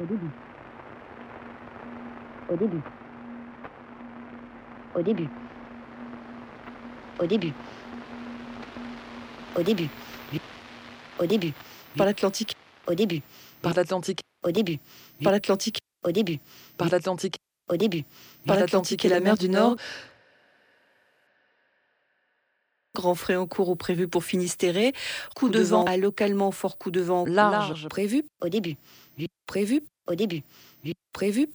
Au début. Au début. Au début. Au début. Au début. Au début. Par l'Atlantique. Au début. Par l'Atlantique. Au début. Par l'Atlantique. Au début. Par l'Atlantique. Au début. Par l'Atlantique et la mer du Nord. Grand frais en cours ou prévu pour Finistéré. Coup de vent à localement fort coup de vent large. Prévu. Au début. Prévu. Au début. Prévu.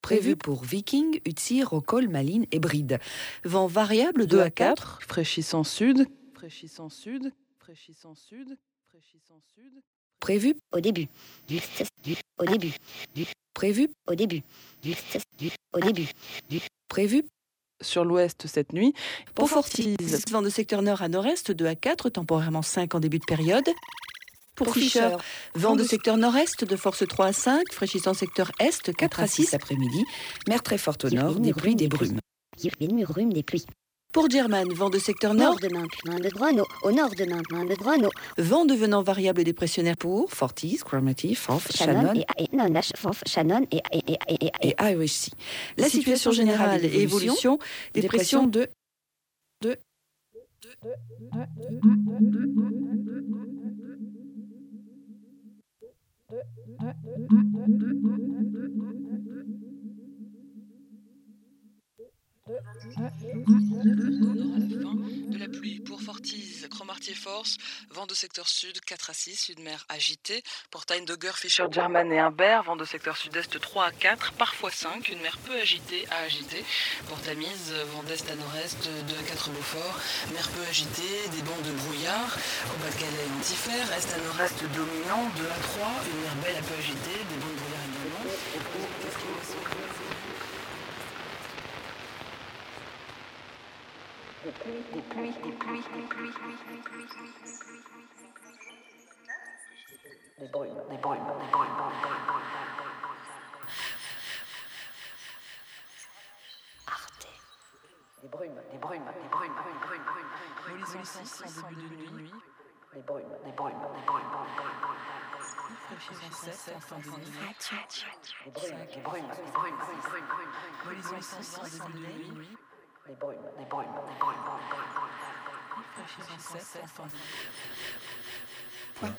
Prévu pour Viking, Utsi, Rocol, Malines et Bride. Vent variable 2 à 4. Fraîchissant sud. Fraîchissant sud. Fraîchissant sud. Fraîchissant sud. Prévu. Au début. Au début. Prévu. Au début. Au début. Prévu. Sur l'ouest cette nuit. Pour Fortise, vent de secteur nord à nord-est 2 à 4, temporairement 5 en début de période. Pour Fischer, vent de secteur nord-est de force 3 à 5, fraîchissant secteur est 4 à 6 après-midi. Mer très forte au nord, des pluies, des brumes. Des pluies. Pour German, vent de secteur nord, Nord de Nantes, de Brno. Au nord de Nantes, de vent devenant variable dépressionnaire pour Fortis, Cromarty, Forth, Shannon Shannon et, et non, Nash, Forth, Shannon et, et, et, et, et, et Irish Sea. La situation générale et évolution des pressions de de De la pluie pour Fortise, Cromarty Force, vent de secteur sud 4 à 6, sud-mer agité. Pour Dogger, Fischer, German et Humbert, vent de secteur sud-est 3 à 4, parfois 5, une mer peu agitée à agiter. Pour Tamise, vent d'est à nord-est 2 à 4 Beaufort, mer peu agitée, des bancs de brouillard. Au Pas-de-Calais, antifère, est à nord-est dominant 2 à 3, une mer belle à peu agitée, des bancs de brouillard également. Des brumes, des brumes, des brumes. Arte. Des brumes, des brumes, des brumes, brumes, brumes, brumes, brumes. Molisson 6 en début de nuit. Des brumes, des brumes, des brumes, Fraîchissant 7 en fin de nuit. des brumes, des brumes, des brumes, brumes, brumes, brumes. Molisson 6 en début de nuit. Des brumes, des brumes, des brumes, brumes. Fraîchissant 7 en fin de nuit. Point.